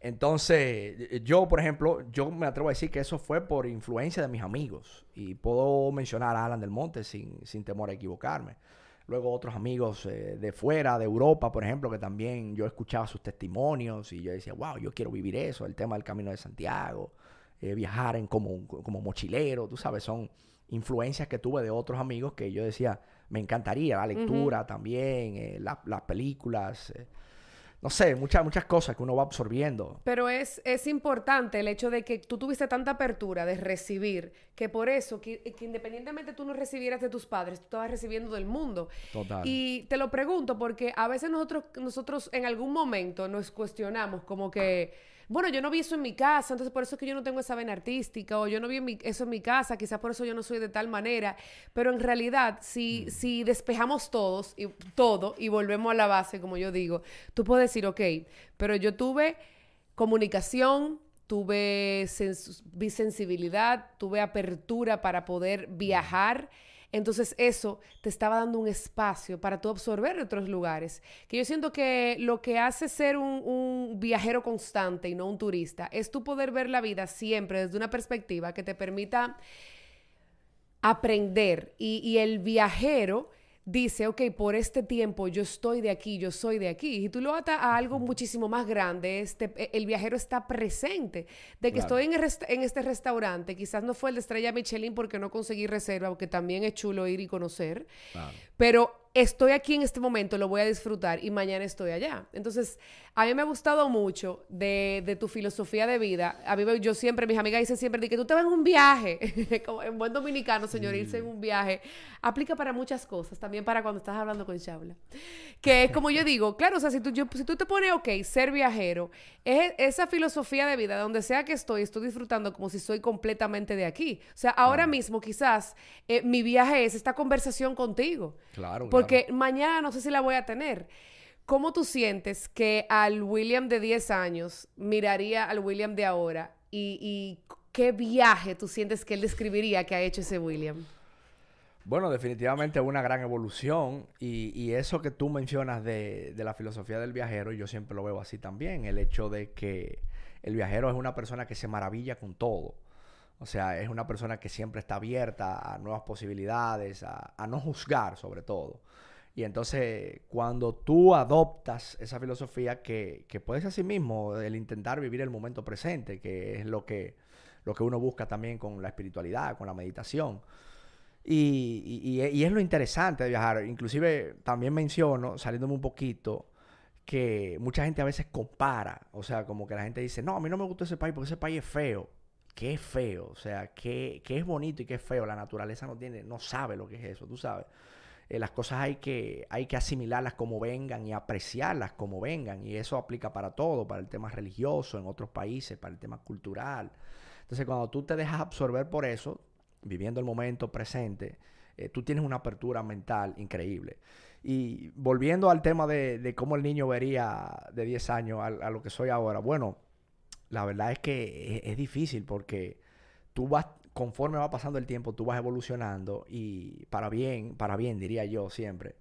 Entonces, yo, por ejemplo, yo me atrevo a decir que eso fue por influencia de mis amigos. Y puedo mencionar a Alan del Monte sin, sin temor a equivocarme. Luego otros amigos eh, de fuera, de Europa, por ejemplo, que también yo escuchaba sus testimonios y yo decía, wow, yo quiero vivir eso, el tema del Camino de Santiago. Eh, viajar en como, como mochilero, tú sabes, son influencias que tuve de otros amigos que yo decía, me encantaría, la lectura también, eh, las películas. Eh, no sé, muchas, muchas cosas que uno va absorbiendo. Pero es, es importante el hecho de que tú tuviste tanta apertura de recibir, que por eso, que, que, independientemente tú no recibieras de tus padres, tú estabas recibiendo del mundo. Total. Y te lo pregunto porque a veces nosotros, nosotros en algún momento nos cuestionamos como que bueno, yo no vi eso en mi casa, entonces por eso es que yo no tengo esa vena artística, o yo no vi eso en mi casa, quizás por eso yo no soy de tal manera, pero en realidad, si, mm. si despejamos todos y todo y volvemos a la base, como yo digo, tú puedes decir, ok, pero yo tuve comunicación, tuve sensibilidad, tuve apertura para poder viajar entonces eso te estaba dando un espacio para tú absorber otros lugares. Que yo siento que lo que hace ser un, viajero constante y no un turista es tú poder ver la vida siempre desde una perspectiva que te permita aprender. Y, y el viajero dice, ok, por este tiempo yo estoy de aquí, yo soy de aquí. Y tú lo atas a algo muchísimo más grande. Este, e, el viajero está presente. De que estoy en, en, este restaurante, quizás no fue el de Estrella Michelin porque no conseguí reserva, aunque también es chulo ir y conocer. Pero estoy aquí en este momento, lo voy a disfrutar y mañana estoy allá. Entonces, a mí me ha gustado mucho de, tu filosofía de vida. A mí, yo siempre, mis amigas dicen siempre, que tú te vas en un viaje, *laughs* como en buen dominicano, señor, irse en un viaje, aplica para muchas cosas, también para cuando estás hablando con Chabla. Que es como yo digo, claro, o sea, si tú, si tú te pones, ok, ser viajero, es esa filosofía de vida, donde sea que estoy, estoy disfrutando como si soy completamente de aquí. O sea, ahora mismo quizás eh, mi viaje es esta conversación contigo. Claro. Porque mañana no sé si la voy a tener. ¿Cómo tú sientes que al William de 10 años miraría al William de ahora? ¿Y, qué viaje tú sientes que él describiría que ha hecho ese William? Bueno, definitivamente una gran evolución y, eso que tú mencionas de, la filosofía del viajero, yo siempre lo veo así también, el hecho de que el viajero es una persona que se maravilla con todo. O sea, es una persona que siempre está abierta a nuevas posibilidades, a no juzgar sobre todo. Y entonces, cuando tú adoptas esa filosofía que, que puede ser sí mismo, el intentar vivir el momento presente, que es lo que, lo que uno busca también con la espiritualidad, con la meditación. Y, y, es lo interesante de viajar. Inclusive también menciono, saliéndome un poquito, que mucha gente a veces compara. O sea, como que la gente dice, no, a mí no me gustó ese país porque ese país es feo. ¿Qué es feo? O sea, ¿qué, qué es bonito y qué es feo? La naturaleza no tiene, no sabe lo que es eso, tú sabes. Eh, las cosas hay que, hay que asimilarlas como vengan y apreciarlas como vengan. Y eso aplica para todo, para el tema religioso en otros países, para el tema cultural. Entonces, cuando tú te dejas absorber por eso, viviendo el momento presente, eh, tú tienes una apertura mental increíble. Y volviendo al tema de, cómo el niño vería de 10 años a, lo que soy ahora, bueno, la verdad es que es, es difícil porque tú vas conforme va pasando el tiempo, tú vas evolucionando y para bien, para bien, diría yo siempre.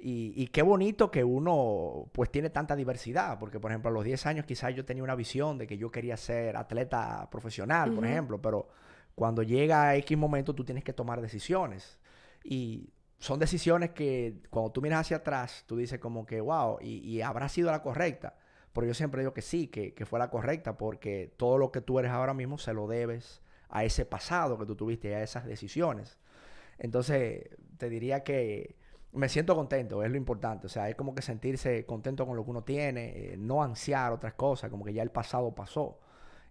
Y, qué bonito que uno pues tiene tanta diversidad, porque por ejemplo a los 10 años quizás yo tenía una visión de que yo quería ser atleta profesional, por ejemplo, pero cuando llega a X momento tú tienes que tomar decisiones. Y son decisiones que cuando tú miras hacia atrás, tú dices como que, wow, y, habrá sido la correcta. Pero yo siempre digo que sí, que, que fue la correcta, porque todo lo que tú eres ahora mismo se lo debes a ese pasado que tú tuviste, a esas decisiones. Entonces, te diría que me siento contento, es lo importante. O sea, es como que sentirse contento con lo que uno tiene, eh, no ansiar otras cosas, como que ya el pasado pasó.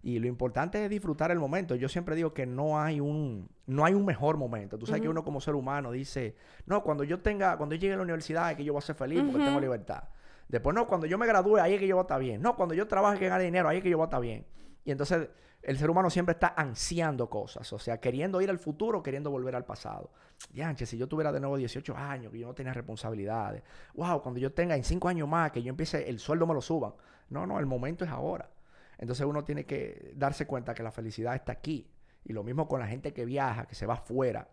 Y lo importante es disfrutar el momento. Yo siempre digo que no hay un, no hay un mejor momento. Tú sabes que uno como ser humano dice, no, cuando yo tenga, cuando yo llegue a la universidad es que yo voy a ser feliz porque tengo libertad. Después, no, cuando yo me gradúe, ahí es que yo voy a estar bien. No, cuando yo trabaje que gane dinero, ahí es que yo voy a estar bien. Y entonces el ser humano siempre está ansiando cosas, o sea, queriendo ir al futuro, queriendo volver al pasado. Yanche, si yo tuviera de nuevo 18 años, que yo no tenía responsabilidades, wow, cuando yo tenga en 5 años más, que yo empiece, el sueldo me lo suban. No, no, el momento es ahora. Entonces uno tiene que darse cuenta que la felicidad está aquí. Y lo mismo con la gente que viaja, que se va afuera,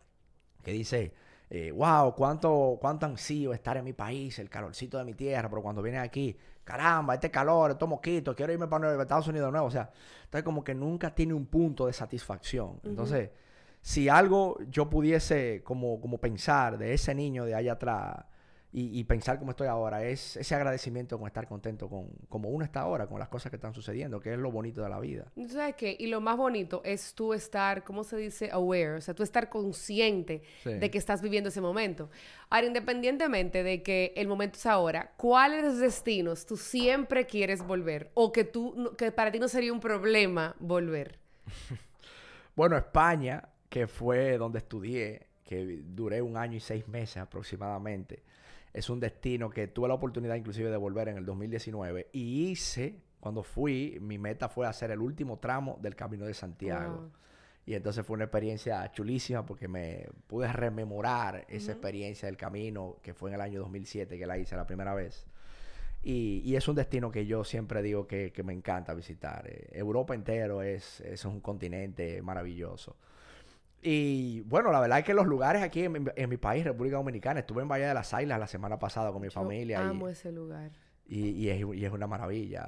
que dice, wow, eh, cuánto, cuánto ansío estar en mi país, el calorcito de mi tierra, pero cuando viene aquí, caramba, este calor, estos mosquitos, quiero irme para Estados Unidos de nuevo. O sea, entonces como que nunca tiene un punto de satisfacción. Entonces, si algo yo pudiese como, como pensar de ese niño de allá atrás, y, pensar como estoy ahora. Es ese agradecimiento con estar contento con como uno está ahora, con las cosas que están sucediendo, que es lo bonito de la vida. ¿Sabes qué? Y lo más bonito es tú estar, ¿cómo se dice? Aware, o sea, tú estar consciente de que estás viviendo ese momento. Ahora, independientemente de que el momento es ahora, ¿cuáles destinos tú siempre quieres volver? O que, tú, que para ti no sería un problema volver. *laughs* bueno, España, que fue donde estudié, que duré un año y seis meses aproximadamente es un destino que tuve la oportunidad inclusive de volver en el 2019 y hice, cuando fui, mi meta fue hacer el último tramo del Camino de Santiago. Y entonces fue una experiencia chulísima porque me pude rememorar esa experiencia del camino que fue en el año 2007 que la hice la primera vez. Y, es un destino que yo siempre digo que, me encanta visitar. Eh, Europa entero es, es un continente maravilloso. Y bueno, la verdad es que los lugares aquí en mi, país, República Dominicana, estuve en Valle de las Islas la semana pasada con mi familia. Amo ese lugar. Y, es, una maravilla.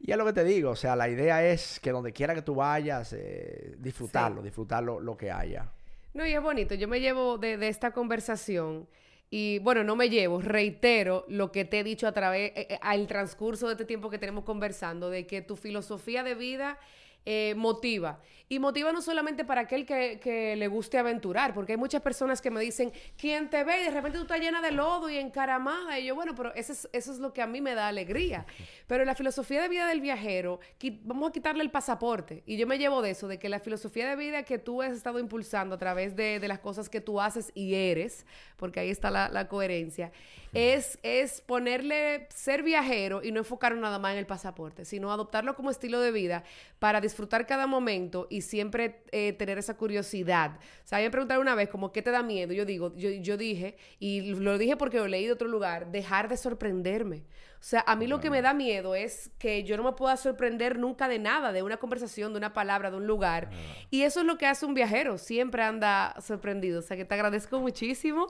Y es lo que te digo, o sea, la idea es que donde quiera que tú vayas, eh, disfrutarlo, disfrutar lo, que haya. No, y es bonito. Yo me llevo de, esta conversación y bueno, no me llevo, reitero lo que te he dicho a través, eh, eh, al transcurso de este tiempo que tenemos conversando, de que tu filosofía de vida eh, motiva. Y motiva no solamente para aquel que, le guste aventurar, porque hay muchas personas que me dicen, ¿quién te ve? Y de repente tú estás llena de lodo y encaramada. Y yo, bueno, pero eso es, eso es lo que a mí me da alegría. *laughs* Pero la filosofía de vida del viajero, vamos a quitarle el pasaporte. Y yo me llevo de eso, de que la filosofía de vida que tú has estado impulsando a través de, las cosas que tú haces y eres, porque ahí está la, coherencia, es, es ponerle ser viajero y no enfocar nada más en el pasaporte, sino adoptarlo como estilo de vida para disfrutar cada momento y siempre eh, tener esa curiosidad. O sea, me preguntaron una vez como, ¿qué te da miedo? Yo digo, yo, yo dije, y lo dije porque lo leí de otro lugar, dejar de sorprenderme. O sea, a mí lo que me da miedo es que yo no me pueda sorprender nunca de nada, de una conversación, de una palabra, de un lugar. Y eso es lo que hace un viajero, siempre anda sorprendido. O sea, que te agradezco muchísimo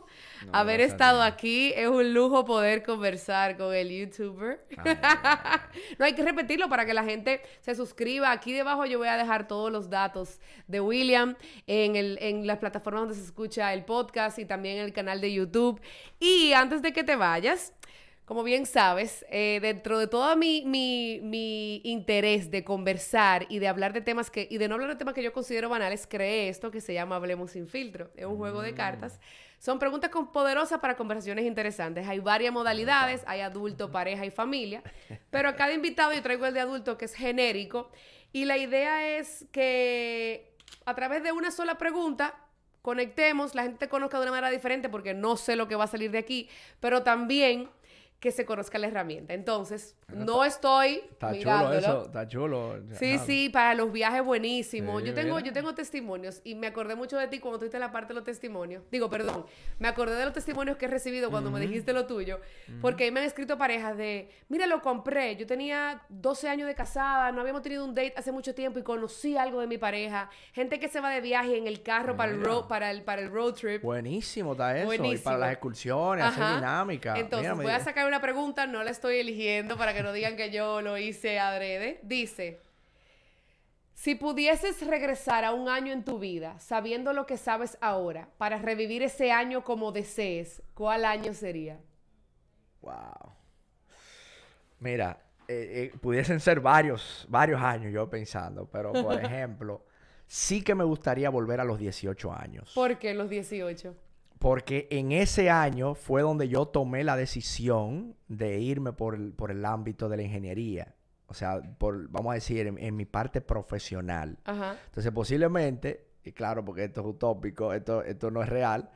haber estado aquí. Es un lujo poder conversar con el youtuber. *laughs* no hay que repetirlo para que la gente se suscriba. Aquí debajo yo voy a dejar todos los datos de William en, el, en las plataformas donde se escucha el podcast y también en el canal de YouTube. Y antes de que te vayas, como bien sabes, eh, dentro de todo mi, mi, interés de conversar y de hablar de temas que, y de no hablar de temas que yo considero banales, creé esto que se llama Hablemos sin filtro. Es un juego de mm. cartas. Son preguntas con poderosas para conversaciones interesantes. Hay varias modalidades, hay adulto, pareja y familia, *laughs* pero a cada invitado yo traigo el de adulto que es genérico y la idea es que a través de una sola pregunta conectemos, la gente te conozca de una manera diferente porque no sé lo que va a salir de aquí, pero también que se conozca la herramienta. Entonces, no estoy Está chulo eso, está chulo. Sí, sí, para los viajes buenísimo. yo tengo yo tengo testimonios y me acordé mucho de ti cuando tuviste la parte de los testimonios. Digo, perdón, me acordé de los testimonios que he recibido cuando me dijiste lo tuyo, porque ahí me han escrito parejas de, "Mira, lo compré. Yo tenía 12 años de casada, no habíamos tenido un date hace mucho tiempo y conocí algo de mi pareja. Gente que se va de viaje en el carro para el road para el para el road trip. Buenísimo está eso, y para las excursiones, hacer dinámica. Entonces, voy a sacar una pregunta, no la estoy eligiendo para que no digan que yo lo hice adrede. Dice, si pudieses regresar a un año en tu vida, sabiendo lo que sabes ahora, para revivir ese año como desees, ¿cuál año sería? Wow. Mira, eh, eh, pudiesen ser varios, varios años yo pensando, pero por *laughs* ejemplo, sí que me gustaría volver a los 18 años. ¿Por qué los 18? Porque en ese año fue donde yo tomé la decisión de irme por el, ámbito de la ingeniería. O sea, por, vamos a decir, en, mi parte profesional. Entonces, posiblemente, y claro, porque esto es utópico, esto, esto no es real,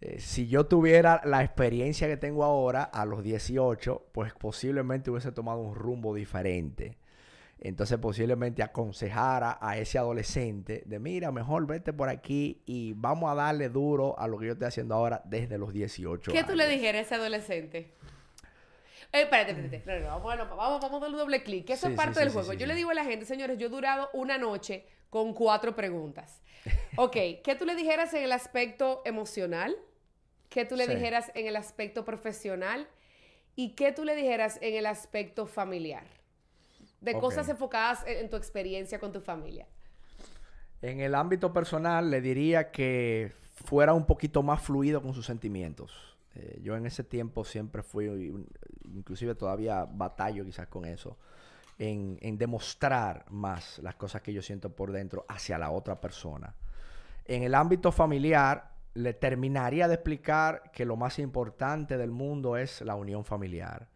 eh, si yo tuviera la experiencia que tengo ahora a los 18, pues posiblemente hubiese tomado un rumbo diferente entonces posiblemente aconsejara a ese adolescente de mira, mejor vete por aquí y vamos a darle duro a lo que yo estoy haciendo ahora desde los 18 ¿Qué tú le dijeras a ese adolescente? Eh, espérate, espérate. No, vamos, a, vamos, vamos a darle doble clic. Eso es parte del juego. yo le digo a la gente, señores, yo he durado una noche con cuatro preguntas. *laughs* Ok, ¿qué tú le dijeras en el aspecto emocional? ¿Qué tú le dijeras en el aspecto profesional? ¿Y qué tú le dijeras en el aspecto familiar? De cosas enfocadas en, tu experiencia con tu familia. En el ámbito personal le diría que fuera un poquito más fluido con sus sentimientos. Eh, yo en ese tiempo siempre fui, inclusive todavía batallo quizás con eso, en, en, demostrar más las cosas que yo siento por dentro hacia la otra persona. En el ámbito familiar, le terminaría de explicar que lo más importante del mundo es la unión familiar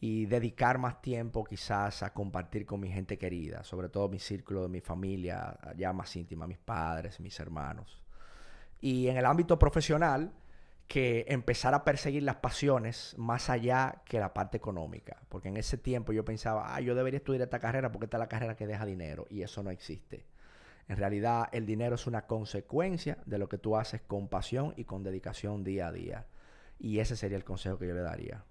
y dedicar más tiempo quizás a compartir con mi gente querida, sobre todo mi círculo de mi familia ya más íntima, mis padres, mis hermanos. Y en el ámbito profesional, que empezar a perseguir las pasiones más allá que la parte económica. Porque en ese tiempo yo pensaba, ah, yo debería estudiar esta carrera porque esta es la carrera que deja dinero. Y eso no existe. En realidad, el dinero es una consecuencia de lo que tú haces con pasión y con dedicación día a día. Y ese sería el consejo que yo le daría.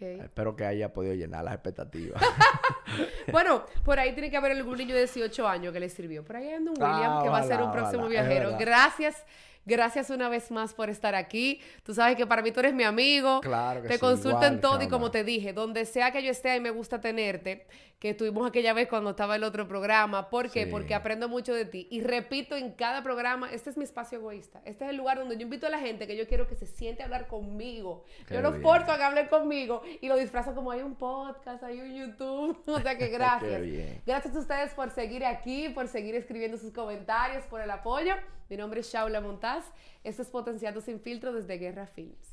Espero que haya podido llenar las expectativas. *laughs* bueno, por ahí tiene que haber algún niño de 18 años que le sirvió. Por ahí anda un William ah, que va a ser un próximo viajero. Gracias. Gracias una vez más por estar aquí. Tú sabes que para mí tú eres mi amigo. Claro que Te sí, consulto en todo y como te dije, donde sea que yo esté, ahí me gusta tenerte, que estuvimos aquella vez cuando estaba el otro programa. ¿Por qué? Sí. Porque aprendo mucho de ti. Y repito en cada programa, este es mi espacio egoísta. Este es el lugar donde yo invito a la gente que yo quiero que se siente a hablar conmigo. Qué yo los bien. forzo a que hablen conmigo y lo disfrazo como hay un podcast, hay un YouTube. *laughs* O sea que *laughs* gracias. bien. Gracias a ustedes por seguir aquí, por seguir escribiendo sus comentarios, por el apoyo. Mi nombre es Shaula Montaz. Esto es Potenciando Sin Filtro desde Guerra Films.